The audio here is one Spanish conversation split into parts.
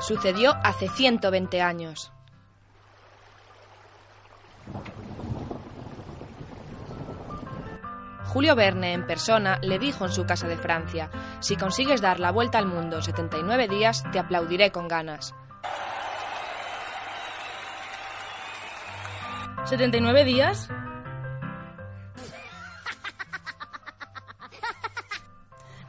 Sucedió hace 120 años. Julio Verne en persona le dijo en su casa de Francia, si consigues dar la vuelta al mundo en 79 días, te aplaudiré con ganas. ¿79 días?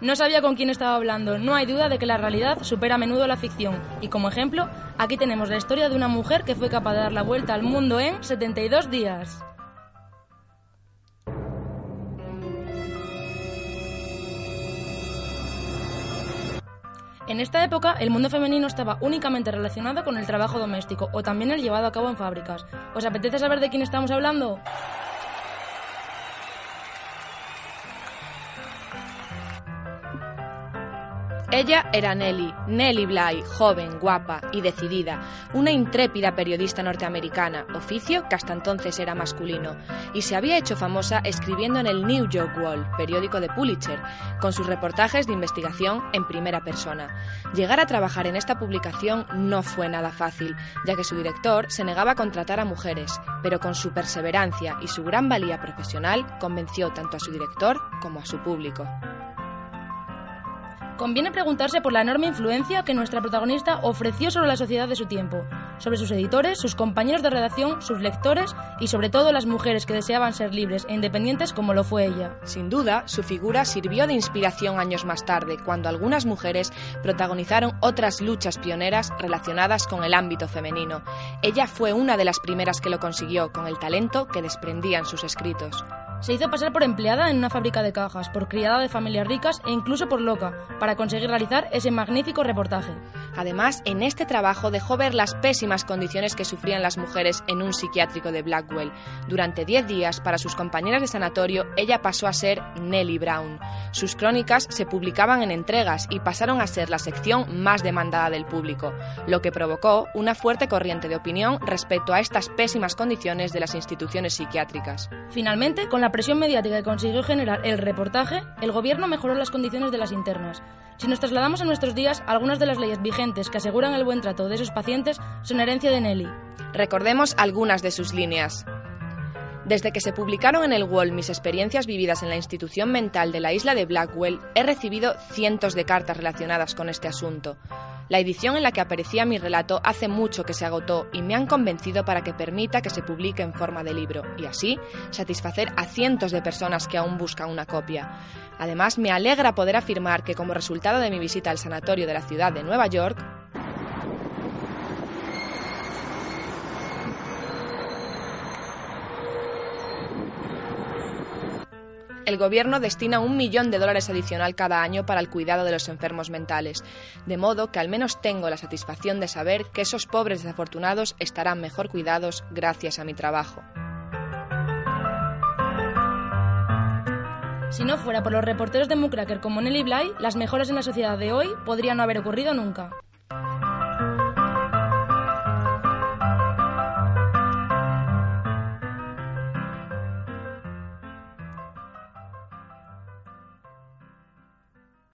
No sabía con quién estaba hablando. No hay duda de que la realidad supera a menudo la ficción. Y como ejemplo, aquí tenemos la historia de una mujer que fue capaz de dar la vuelta al mundo en 72 días. En esta época, el mundo femenino estaba únicamente relacionado con el trabajo doméstico o también el llevado a cabo en fábricas. ¿Os apetece saber de quién estamos hablando? Ella era Nellie, Nellie Bly, joven, guapa y decidida, una intrépida periodista norteamericana, oficio que hasta entonces era masculino, y se había hecho famosa escribiendo en el New York World, periódico de Pulitzer, con sus reportajes de investigación en primera persona. Llegar a trabajar en esta publicación no fue nada fácil, ya que su director se negaba a contratar a mujeres, pero con su perseverancia y su gran valía profesional convenció tanto a su director como a su público. Conviene preguntarse por la enorme influencia que nuestra protagonista ofreció sobre la sociedad de su tiempo, sobre sus editores, sus compañeros de redacción, sus lectores y sobre todo las mujeres que deseaban ser libres e independientes como lo fue ella. Sin duda, su figura sirvió de inspiración años más tarde, cuando algunas mujeres protagonizaron otras luchas pioneras relacionadas con el ámbito femenino. Ella fue una de las primeras que lo consiguió con el talento que desprendían sus escritos. Se hizo pasar por empleada en una fábrica de cajas, por criada de familias ricas e incluso por loca, para conseguir realizar ese magnífico reportaje. Además, en este trabajo dejó ver las pésimas condiciones que sufrían las mujeres en un psiquiátrico de Blackwell. Durante 10 días, para sus compañeras de sanatorio, ella pasó a ser Nellie Brown. Sus crónicas se publicaban en entregas y pasaron a ser la sección más demandada del público, lo que provocó una fuerte corriente de opinión respecto a estas pésimas condiciones de las instituciones psiquiátricas. Finalmente, con la presión mediática que consiguió generar el reportaje, el gobierno mejoró las condiciones de las internas. Si nos trasladamos a nuestros días, algunas de las leyes vigentes que aseguran el buen trato de sus pacientes son herencia de Nelly. Recordemos algunas de sus líneas. Desde que se publicaron en el Wall mis experiencias vividas en la institución mental de la isla de Blackwell, he recibido cientos de cartas relacionadas con este asunto. La edición en la que aparecía mi relato hace mucho que se agotó y me han convencido para que permita que se publique en forma de libro y así satisfacer a cientos de personas que aún buscan una copia. Además, me alegra poder afirmar que como resultado de mi visita al sanatorio de la ciudad de Nueva York, el gobierno destina un millón de dólares adicional cada año para el cuidado de los enfermos mentales, de modo que al menos tengo la satisfacción de saber que esos pobres desafortunados estarán mejor cuidados gracias a mi trabajo. Si no fuera por los reporteros de Mucracker como Nelly Bly, las mejoras en la sociedad de hoy podrían no haber ocurrido nunca.